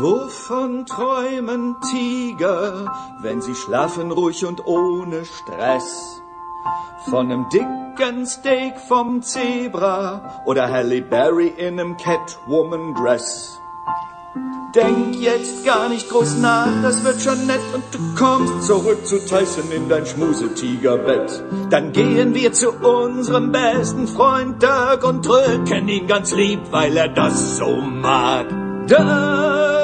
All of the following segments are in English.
Wovon träumen Tiger, wenn sie schlafen ruhig und ohne Stress? Von einem dicken Steak vom Zebra oder Halle Berry in einem Catwoman-Dress. Denk jetzt gar nicht groß nach, das wird schon nett und du kommst zurück zu Tyson in dein Schmusetigerbett. Dann gehen wir zu unserem besten Freund Dirk und drücken ihn ganz lieb, weil er das so mag. Dirk!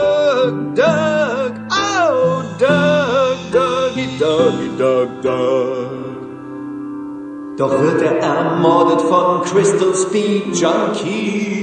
Doug, Doug, oh, Doug, Dougie, Dougie, Doug, Doug. Doch wird er ermordet von Crystal Speed Junkie.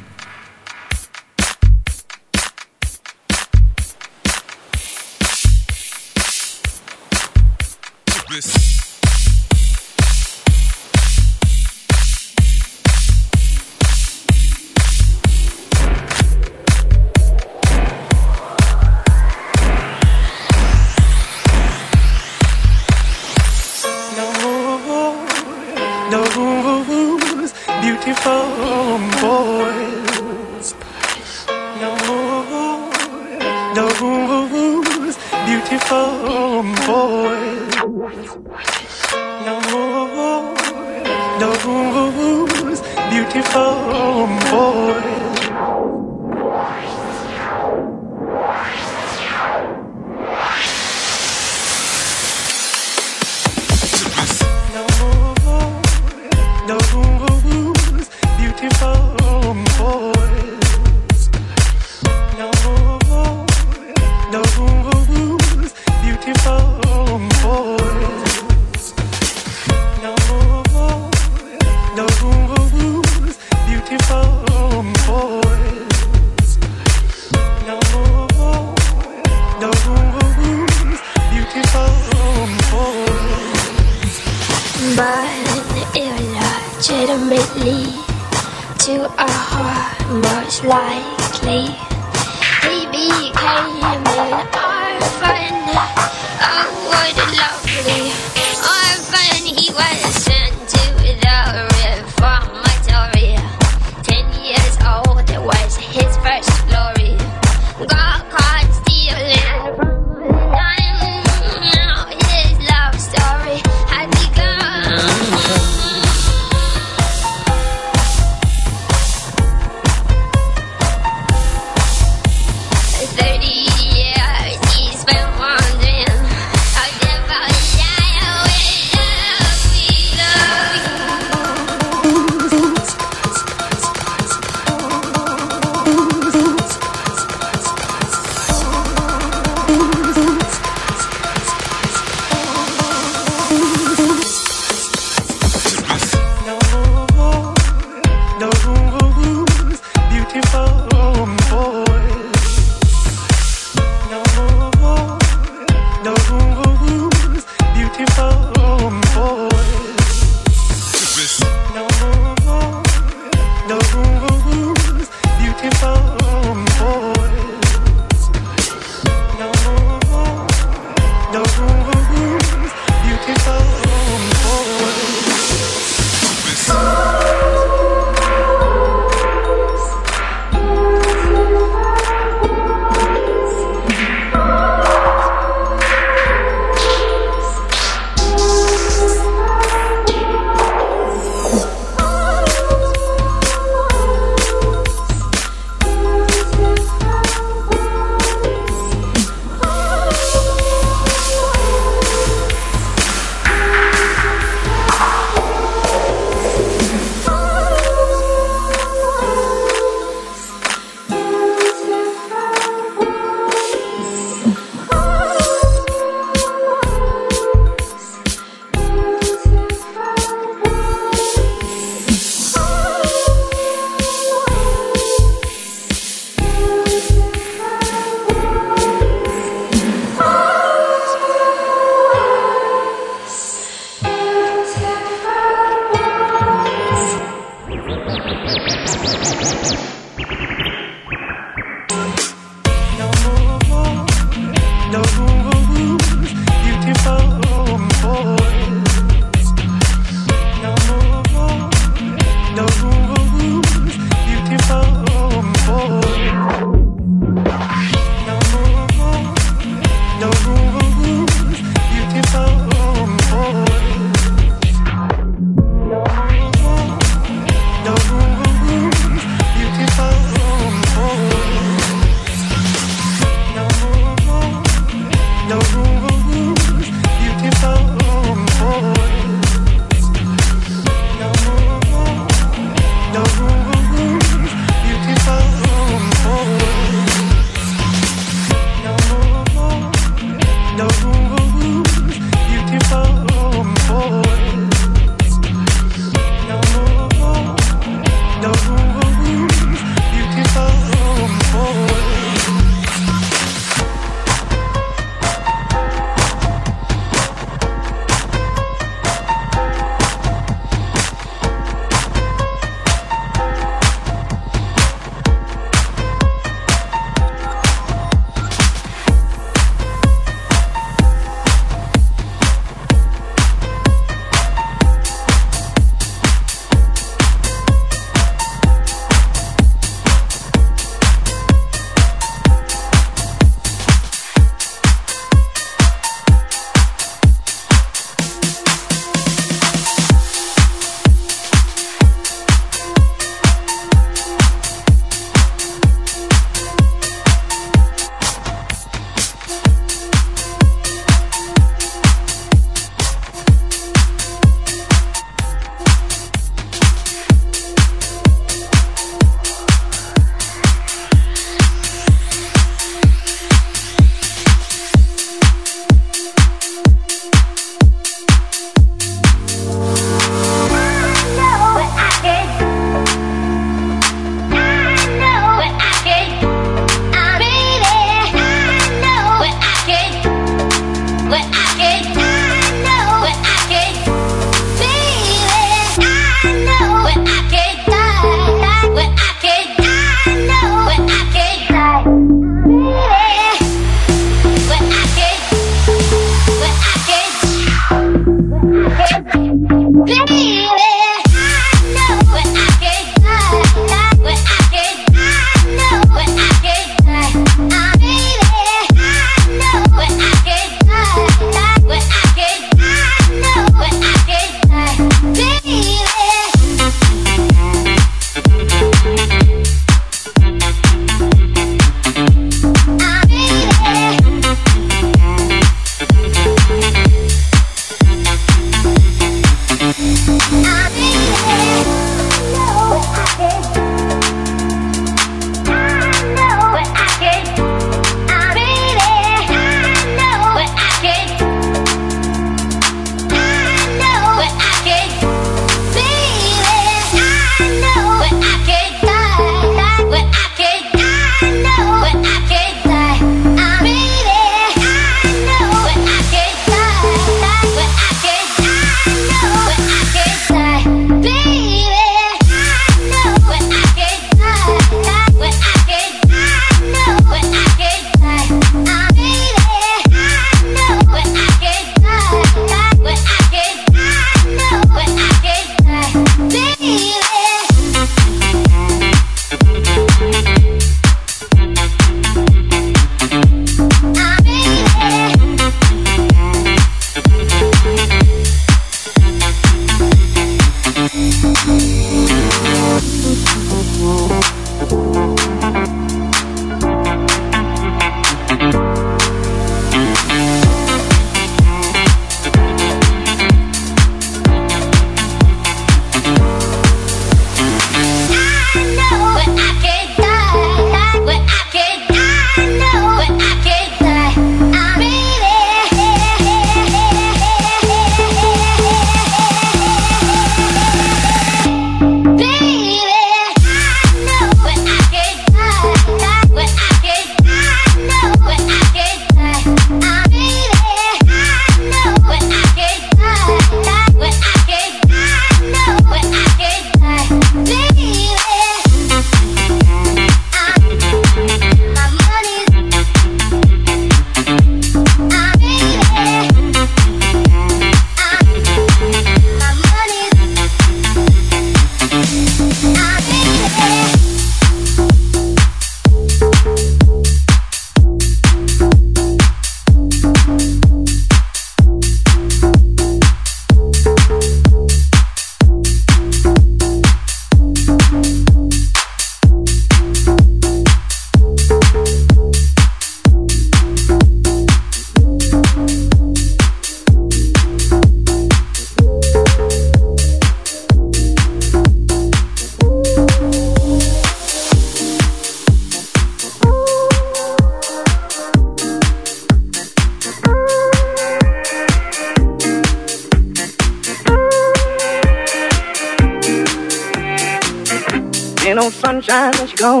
sunshine when she's gone.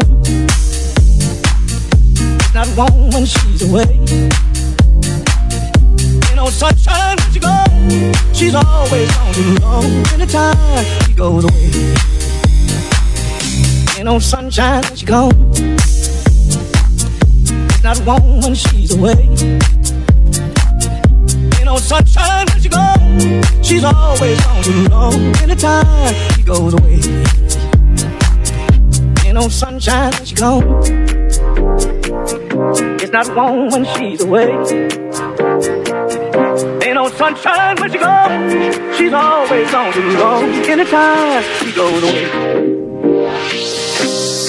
It's not warm when she's away. Ain't no sunshine when she's gone. She's always on too long. Anytime she goes away. Ain't no sunshine when she's gone. It's not warm when she's away. Ain't no sunshine when she's She's always on too long. Anytime she goes away ain't no sunshine when she gone. It's not warm when she's away. Ain't no sunshine when she gone. She's always on the road. Anytime she goes away.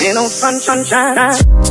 Ain't no sun, sunshine.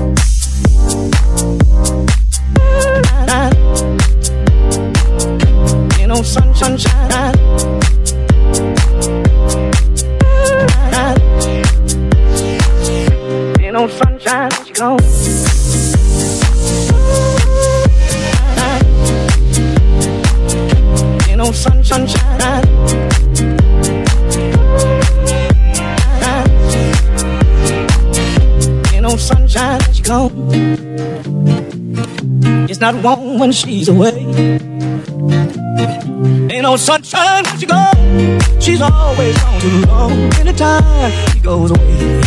not warm when she's away. Ain't no sunshine when she goes. She's always on too long. Anytime she goes away.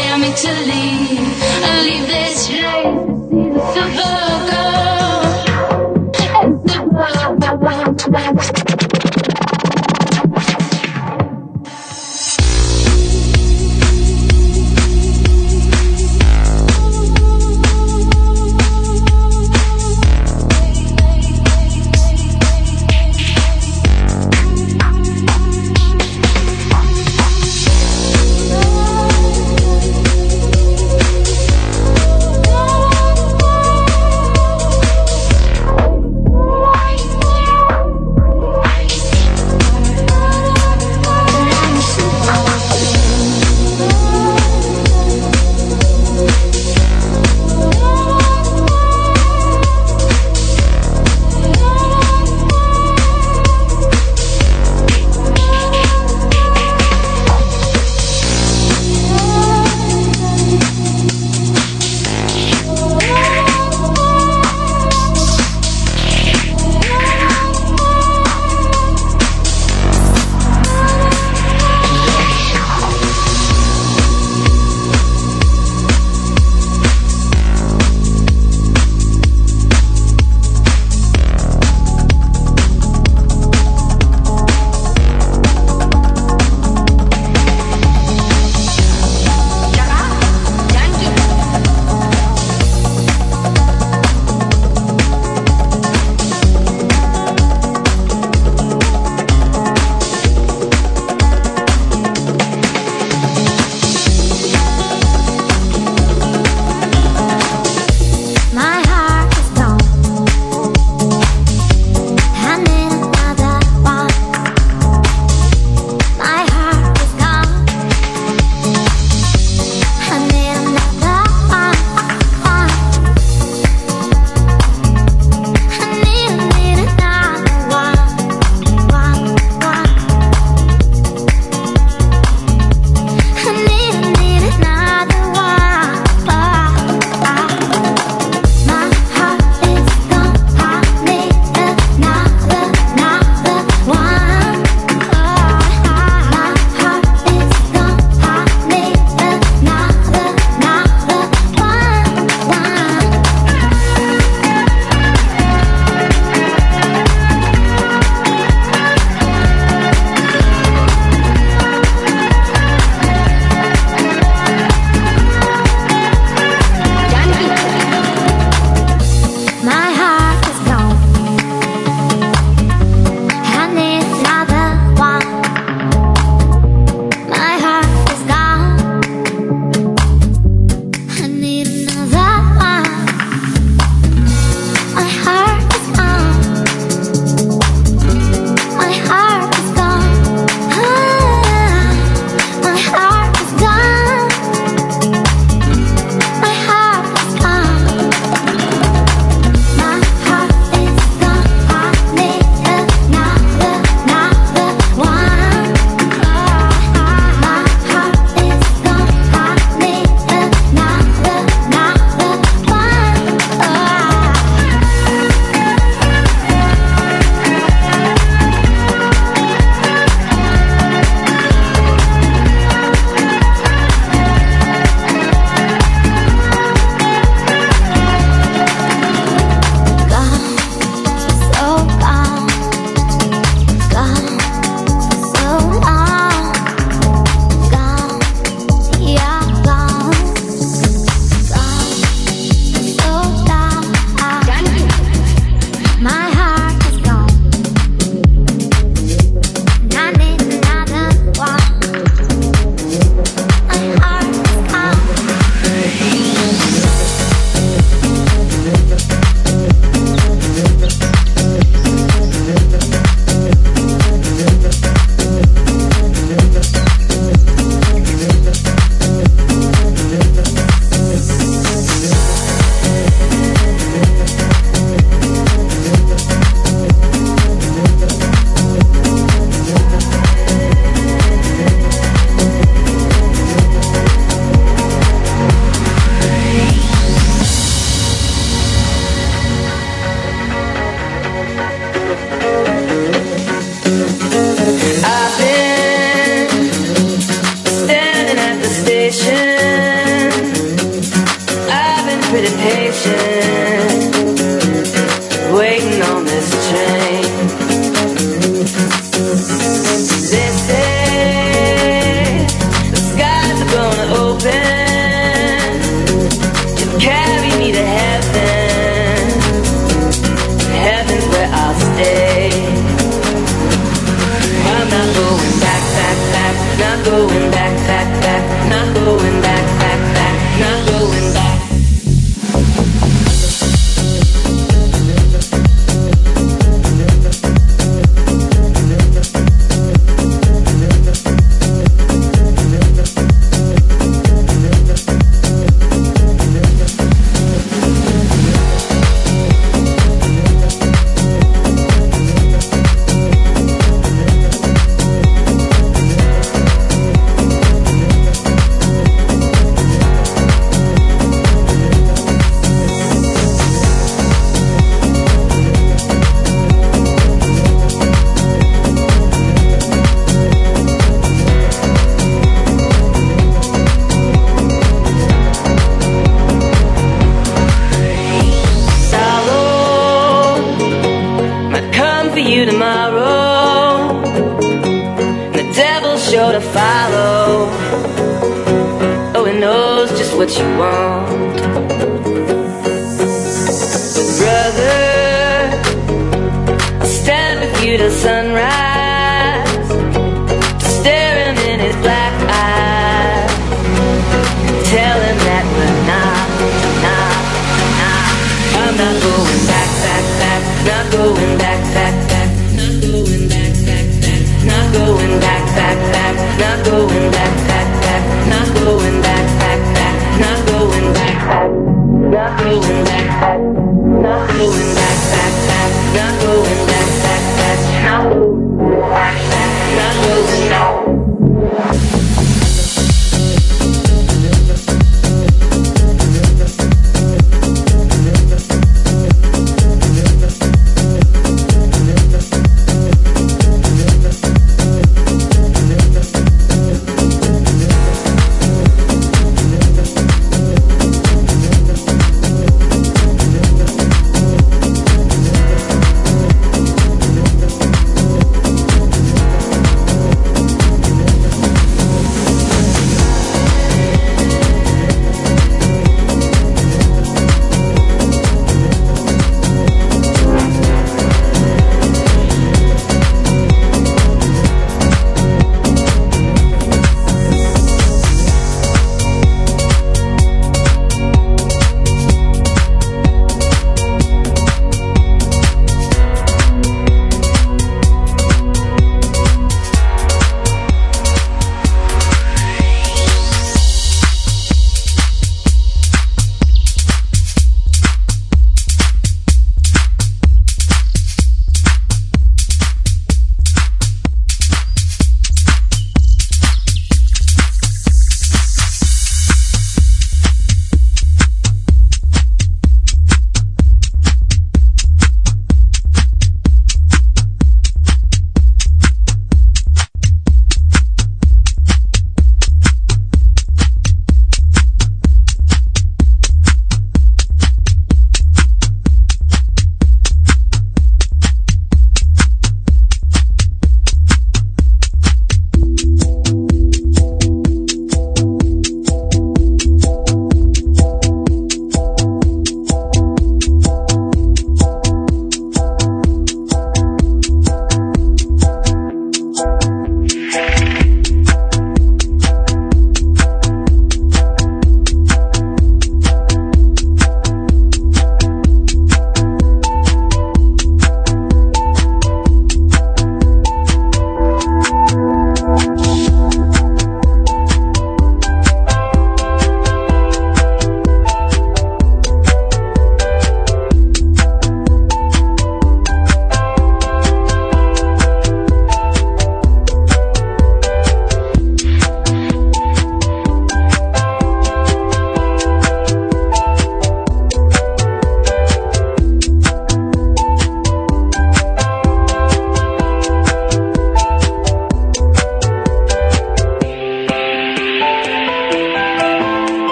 tell me to leave.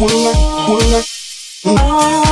pull up, pull up. Oh.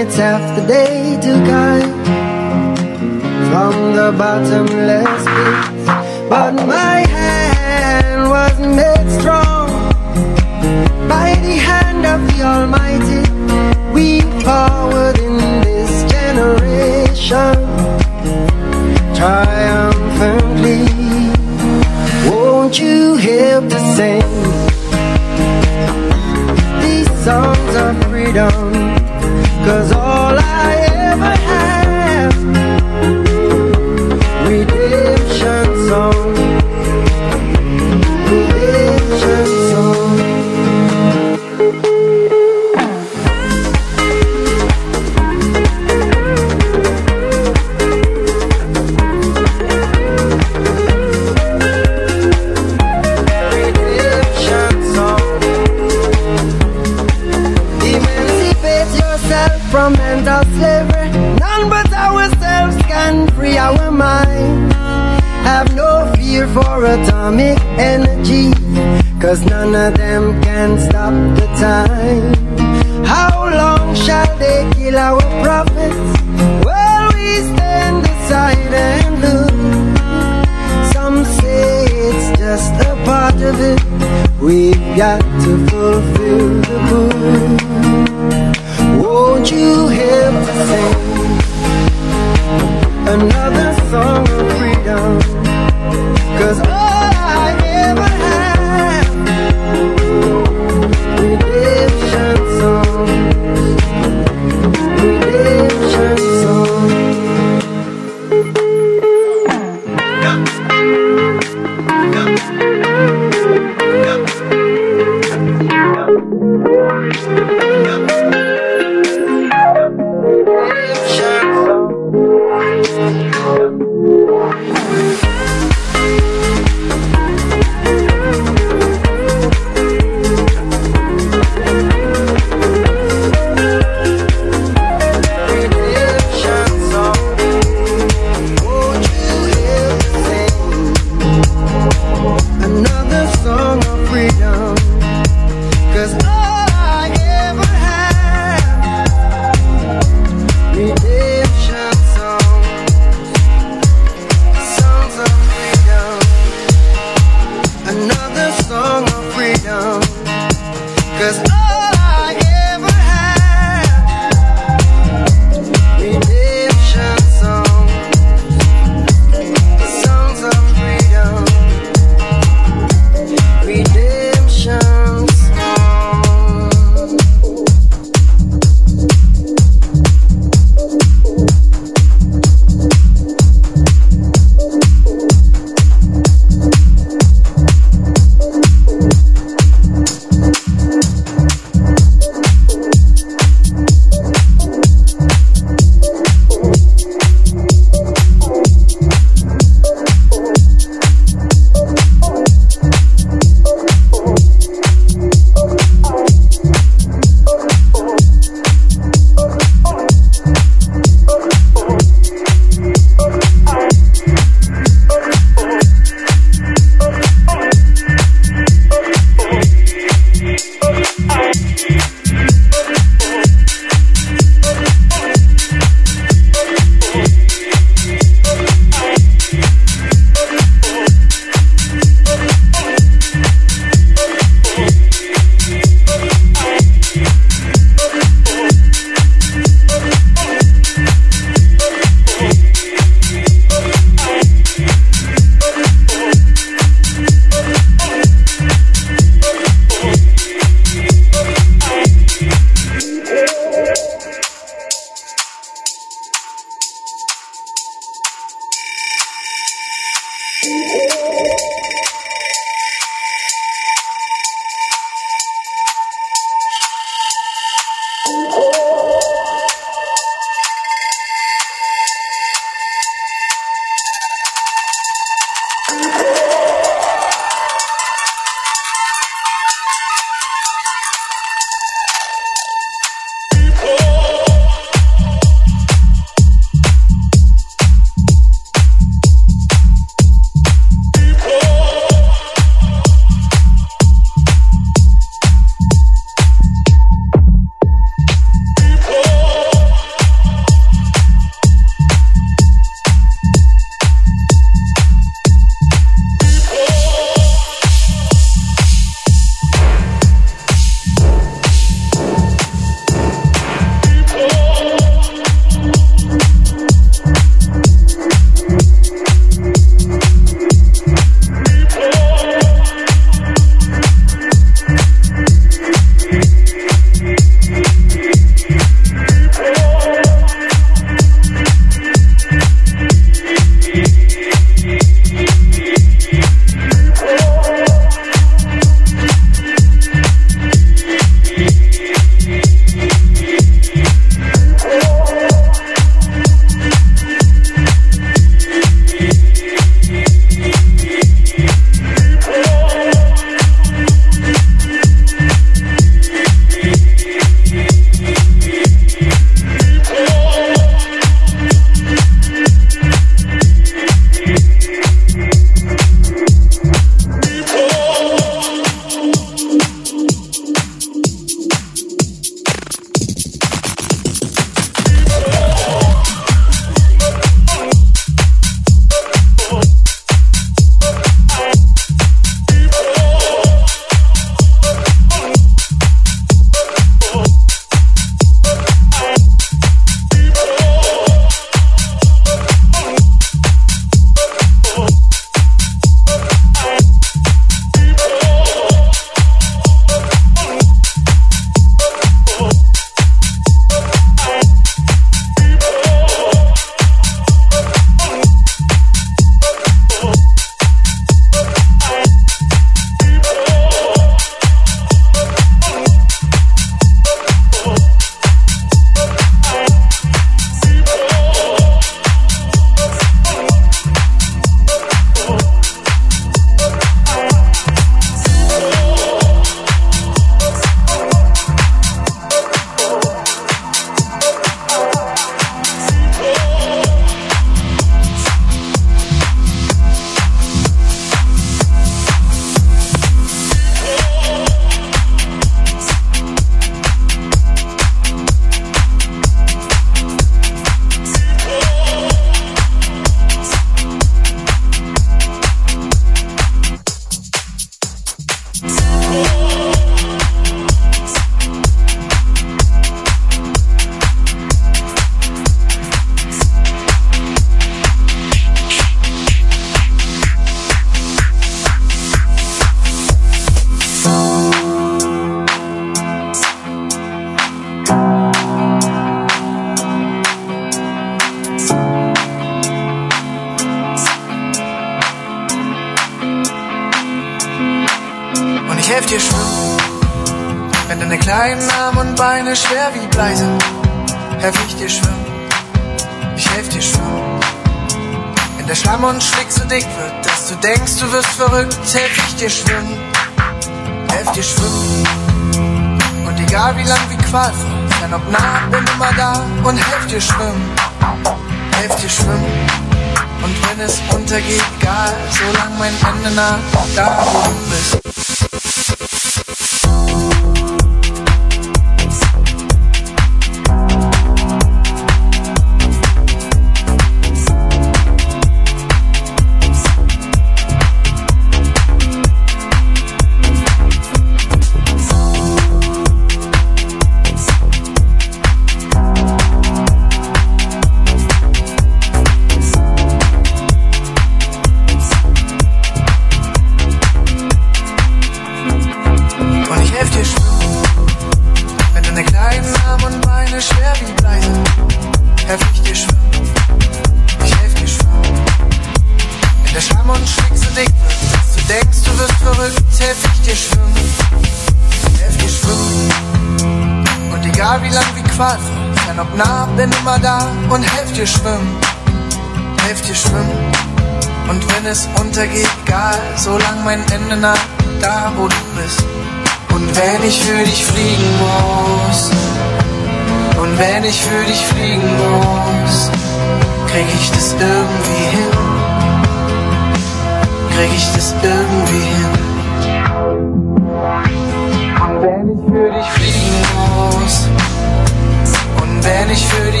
ich für die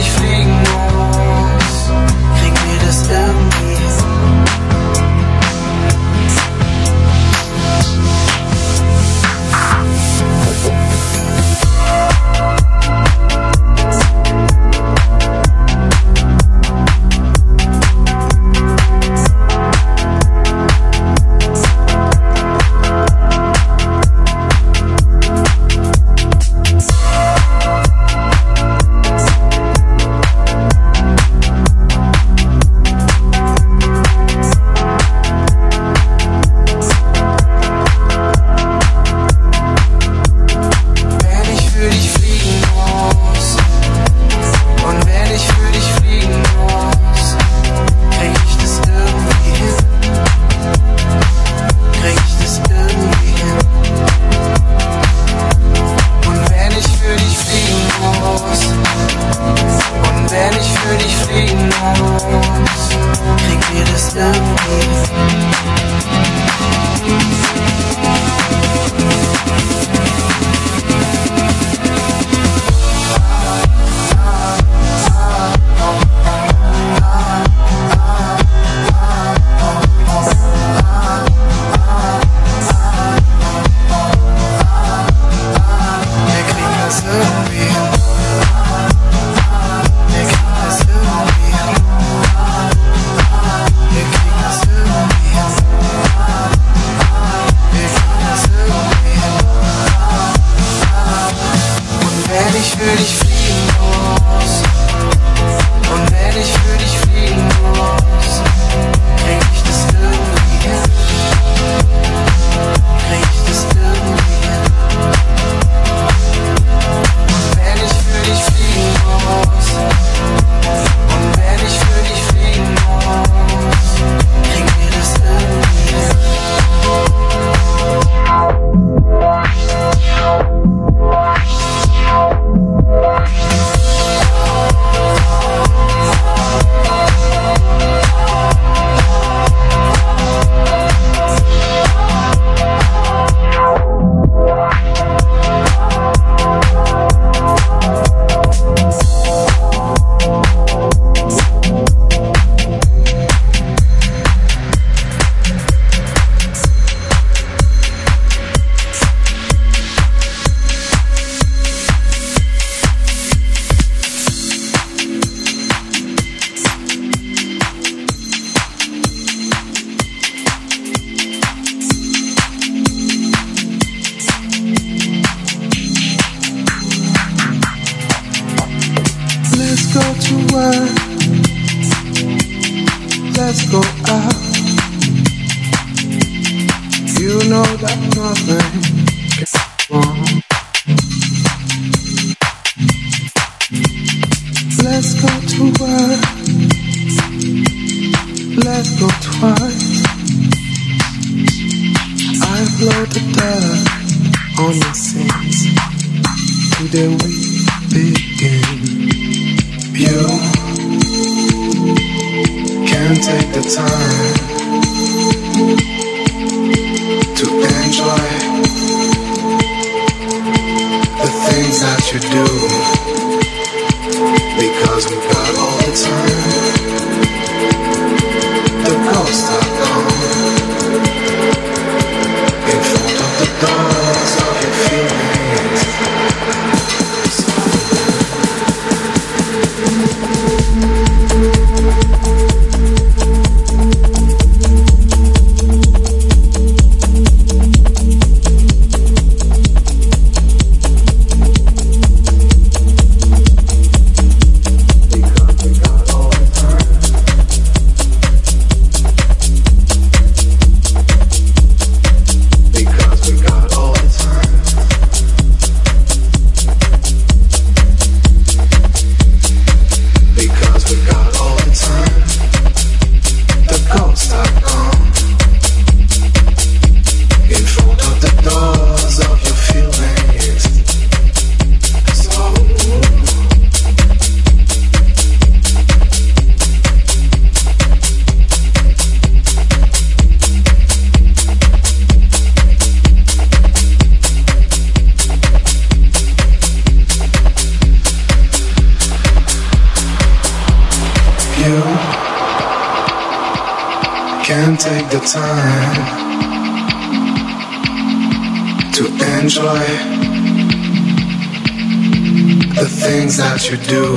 things that you do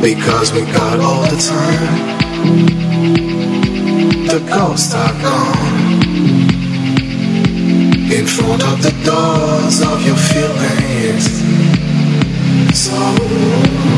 because we got all the time. The ghosts are gone in front of the doors of your feelings. So.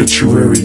obituary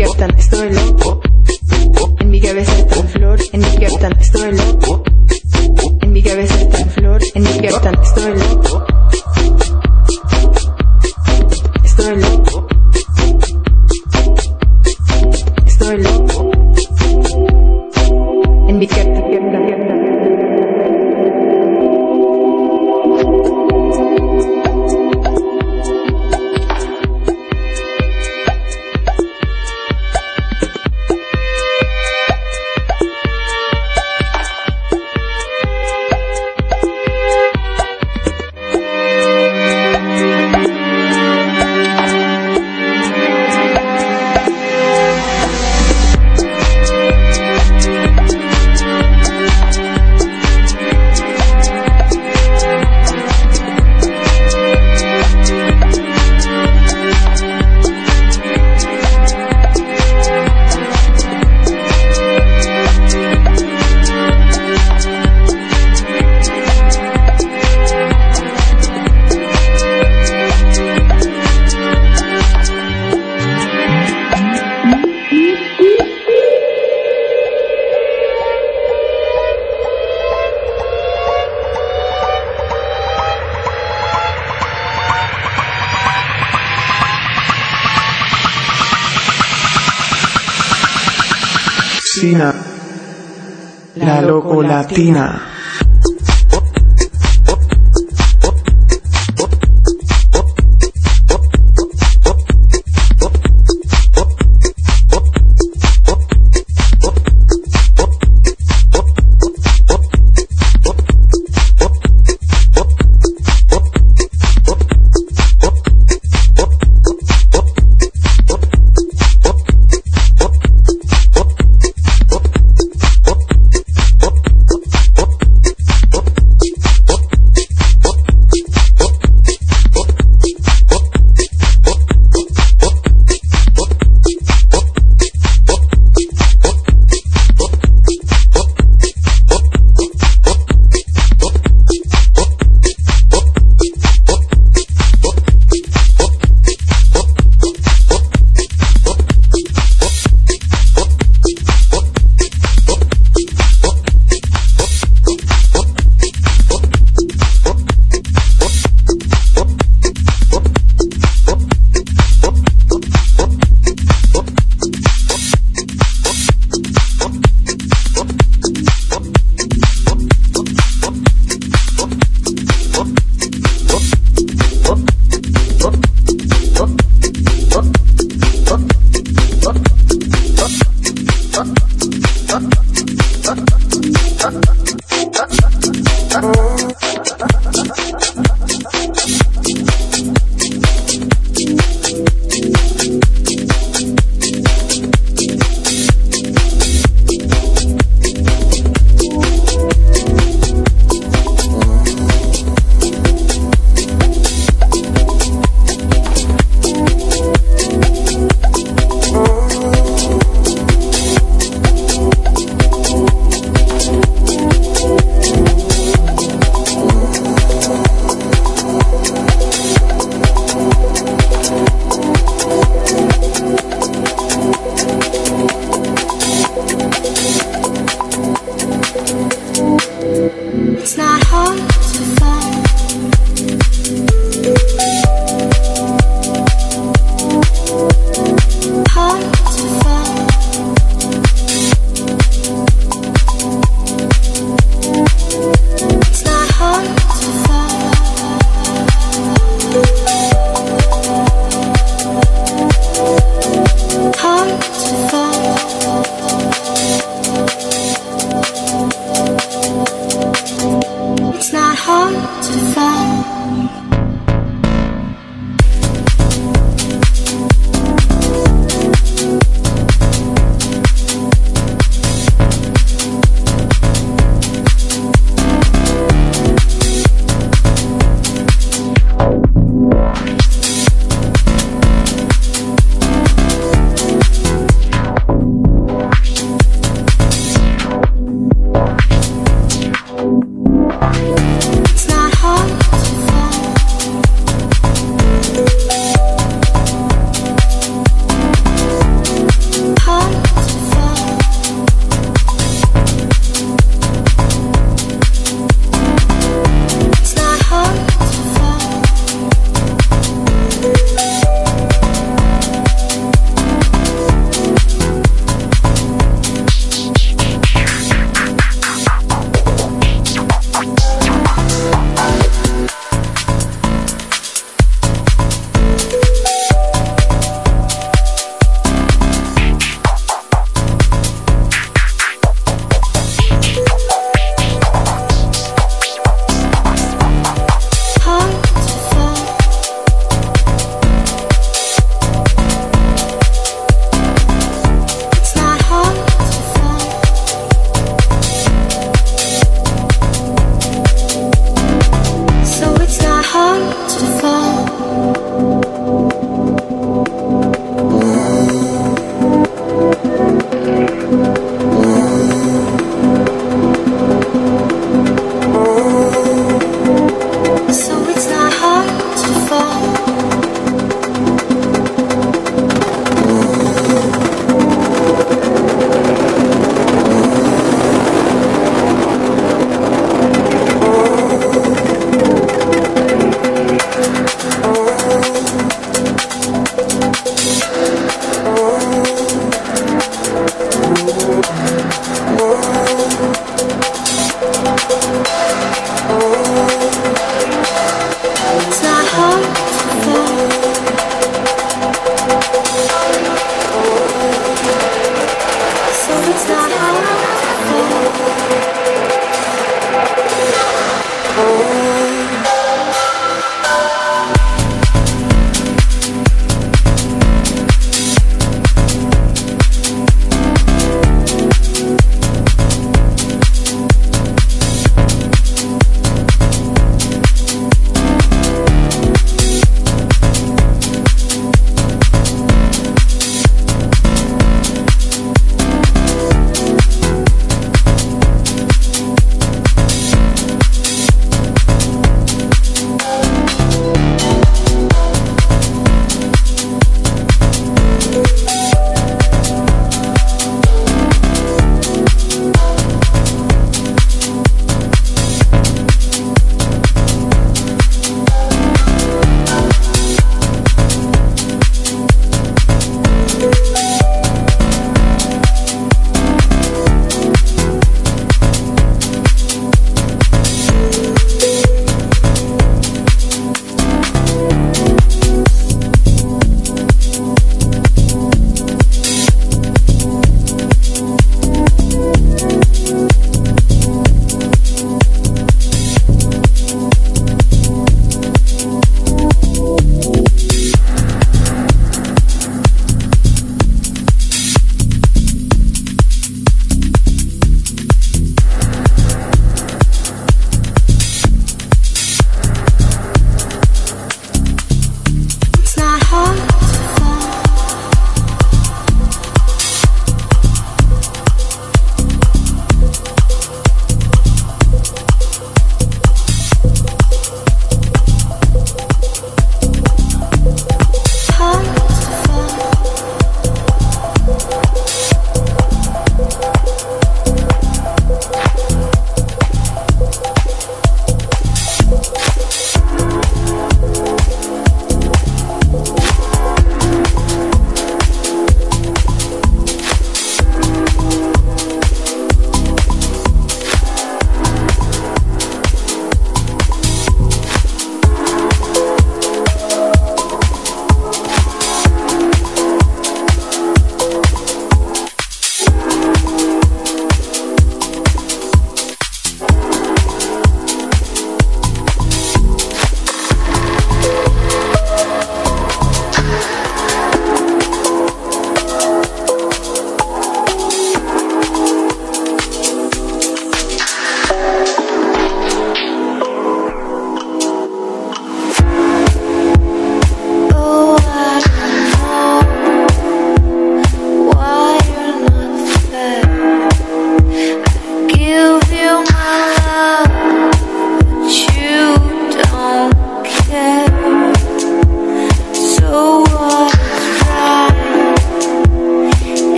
despiertan, estoy loco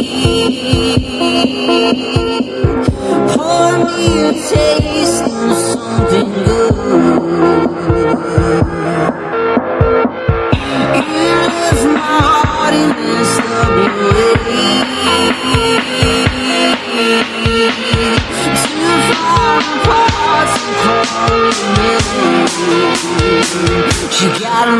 me taste of something good You left my heart way Too far apart to call got a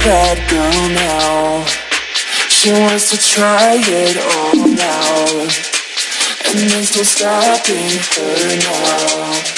bad girl now She wants to try it all now And there's no stopping her now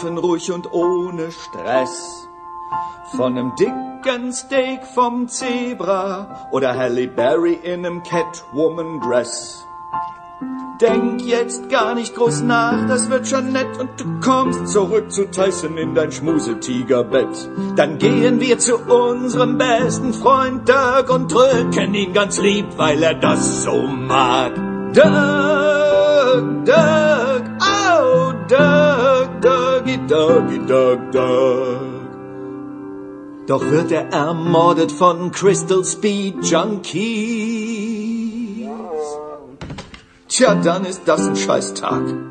schlafen ruhig und ohne Stress. Von einem dicken Steak vom Zebra oder Halle Berry in einem Catwoman-Dress. Denk jetzt gar nicht groß nach, das wird schon nett und du kommst zurück zu Tyson in dein Schmusetigerbett. Dann gehen wir zu unserem besten Freund Dirk und drücken ihn ganz lieb, weil er das so mag. Dirk! Doggy Dog Dog. Doch wird er ermordet von Crystal Speed Junkies. Tja, dann ist das ein Scheißtag.